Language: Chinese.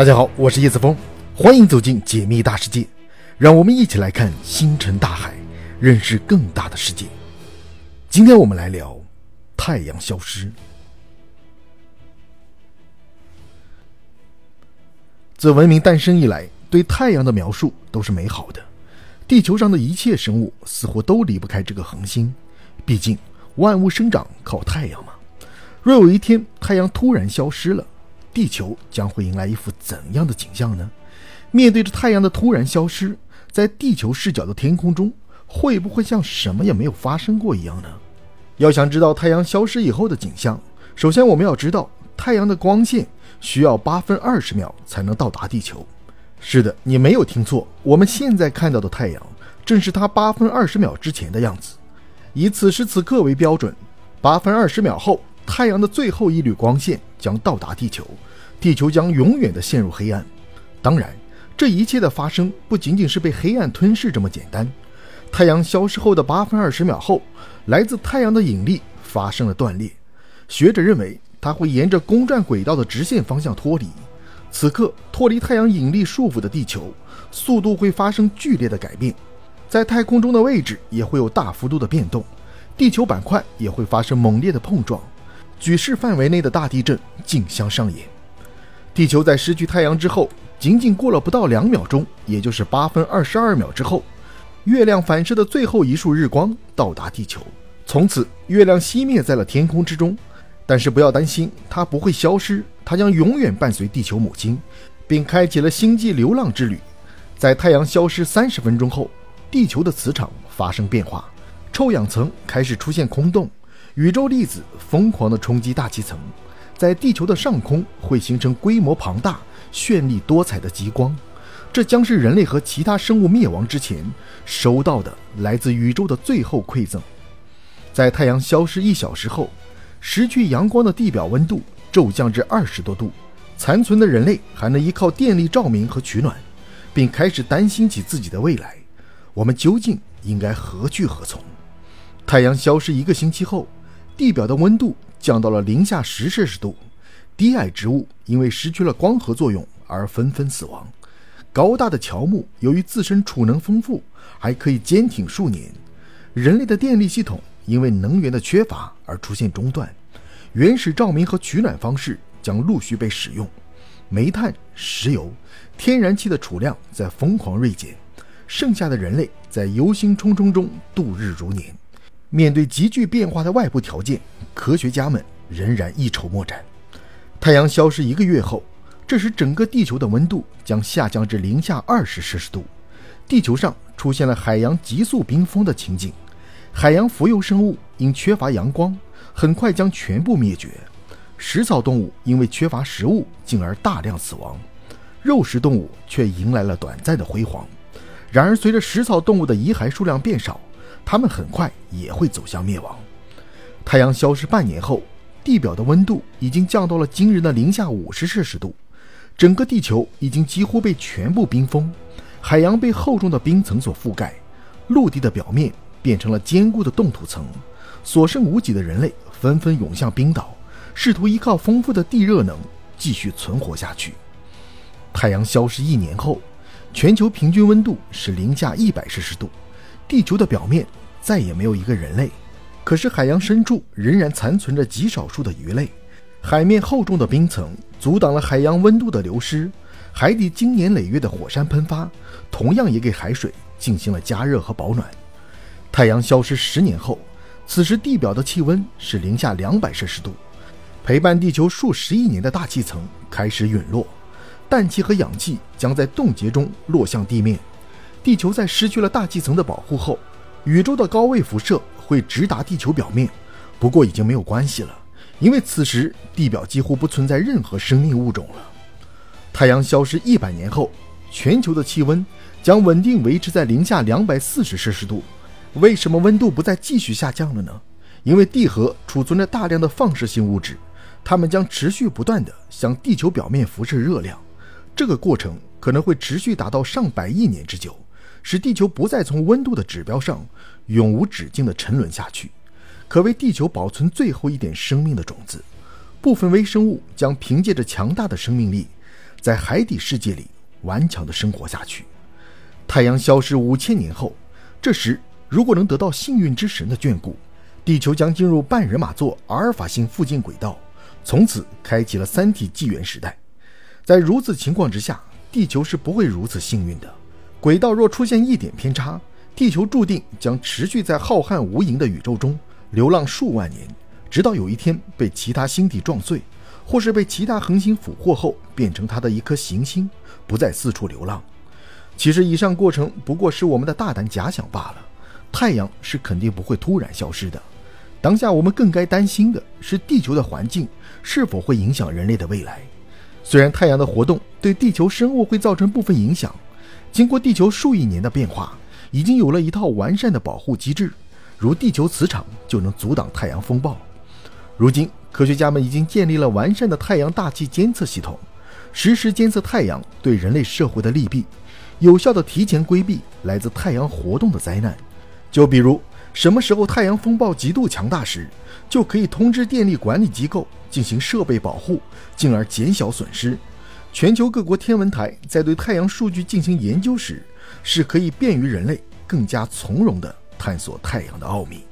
大家好，我是叶子峰，欢迎走进解密大世界，让我们一起来看星辰大海，认识更大的世界。今天我们来聊太阳消失。自文明诞生以来，对太阳的描述都是美好的。地球上的一切生物似乎都离不开这个恒星，毕竟万物生长靠太阳嘛。若有一天太阳突然消失了，地球将会迎来一幅怎样的景象呢？面对着太阳的突然消失，在地球视角的天空中，会不会像什么也没有发生过一样呢？要想知道太阳消失以后的景象，首先我们要知道太阳的光线需要八分二十秒才能到达地球。是的，你没有听错，我们现在看到的太阳正是它八分二十秒之前的样子。以此时此刻为标准，八分二十秒后，太阳的最后一缕光线将到达地球，地球将永远的陷入黑暗。当然，这一切的发生不仅仅是被黑暗吞噬这么简单。太阳消失后的八分二十秒后，来自太阳的引力发生了断裂。学者认为，它会沿着公转轨道的直线方向脱离。此刻，脱离太阳引力束缚的地球，速度会发生剧烈的改变，在太空中的位置也会有大幅度的变动，地球板块也会发生猛烈的碰撞，举世范围内的大地震竞相上演。地球在失去太阳之后，仅仅过了不到两秒钟，也就是八分二十二秒之后，月亮反射的最后一束日光到达地球，从此月亮熄灭在了天空之中。但是不要担心，它不会消失，它将永远伴随地球母亲，并开启了星际流浪之旅。在太阳消失三十分钟后，地球的磁场发生变化，臭氧层开始出现空洞，宇宙粒子疯狂地冲击大气层，在地球的上空会形成规模庞大、绚丽多彩的极光。这将是人类和其他生物灭亡之前收到的来自宇宙的最后馈赠。在太阳消失一小时后。失去阳光的地表温度骤降至二十多度，残存的人类还能依靠电力照明和取暖，并开始担心起自己的未来。我们究竟应该何去何从？太阳消失一个星期后，地表的温度降到了零下十摄氏度，低矮植物因为失去了光合作用而纷纷死亡。高大的乔木由于自身储能丰富，还可以坚挺数年。人类的电力系统。因为能源的缺乏而出现中断，原始照明和取暖方式将陆续被使用，煤炭、石油、天然气的储量在疯狂锐减，剩下的人类在忧心忡忡中度日如年。面对急剧变化的外部条件，科学家们仍然一筹莫展。太阳消失一个月后，这时整个地球的温度将下降至零下二十摄氏度，地球上出现了海洋急速冰封的情景。海洋浮游生物因缺乏阳光，很快将全部灭绝；食草动物因为缺乏食物，进而大量死亡；肉食动物却迎来了短暂的辉煌。然而，随着食草动物的遗骸数量变少，它们很快也会走向灭亡。太阳消失半年后，地表的温度已经降到了惊人的零下五十摄氏度，整个地球已经几乎被全部冰封，海洋被厚重的冰层所覆盖，陆地的表面。变成了坚固的冻土层，所剩无几的人类纷纷涌向冰岛，试图依靠丰富的地热能继续存活下去。太阳消失一年后，全球平均温度是零下一百摄氏度，地球的表面再也没有一个人类。可是海洋深处仍然残存着极少数的鱼类，海面厚重的冰层阻挡了海洋温度的流失，海底经年累月的火山喷发，同样也给海水进行了加热和保暖。太阳消失十年后，此时地表的气温是零下两百摄氏度，陪伴地球数十亿年的大气层开始陨落，氮气和氧气将在冻结中落向地面。地球在失去了大气层的保护后，宇宙的高位辐射会直达地球表面。不过已经没有关系了，因为此时地表几乎不存在任何生命物种了。太阳消失一百年后，全球的气温将稳定维持在零下两百四十摄氏度。为什么温度不再继续下降了呢？因为地核储存着大量的放射性物质，它们将持续不断地向地球表面辐射热量。这个过程可能会持续达到上百亿年之久，使地球不再从温度的指标上永无止境地沉沦下去，可为地球保存最后一点生命的种子。部分微生物将凭借着强大的生命力，在海底世界里顽强地生活下去。太阳消失五千年后，这时如果能得到幸运之神的眷顾，地球将进入半人马座阿尔法星附近轨道，从此开启了三体纪元时代。在如此情况之下，地球是不会如此幸运的。轨道若出现一点偏差，地球注定将持续在浩瀚无垠的宇宙中流浪数万年，直到有一天被其他星体撞碎，或是被其他恒星俘获后变成它的一颗行星，不再四处流浪。其实，以上过程不过是我们的大胆假想罢了。太阳是肯定不会突然消失的。当下我们更该担心的是地球的环境是否会影响人类的未来。虽然太阳的活动对地球生物会造成部分影响，经过地球数亿年的变化，已经有了一套完善的保护机制，如地球磁场就能阻挡太阳风暴。如今，科学家们已经建立了完善的太阳大气监测系统，实时监测太阳对人类社会的利弊，有效地提前规避来自太阳活动的灾难。就比如，什么时候太阳风暴极度强大时，就可以通知电力管理机构进行设备保护，进而减小损失。全球各国天文台在对太阳数据进行研究时，是可以便于人类更加从容地探索太阳的奥秘。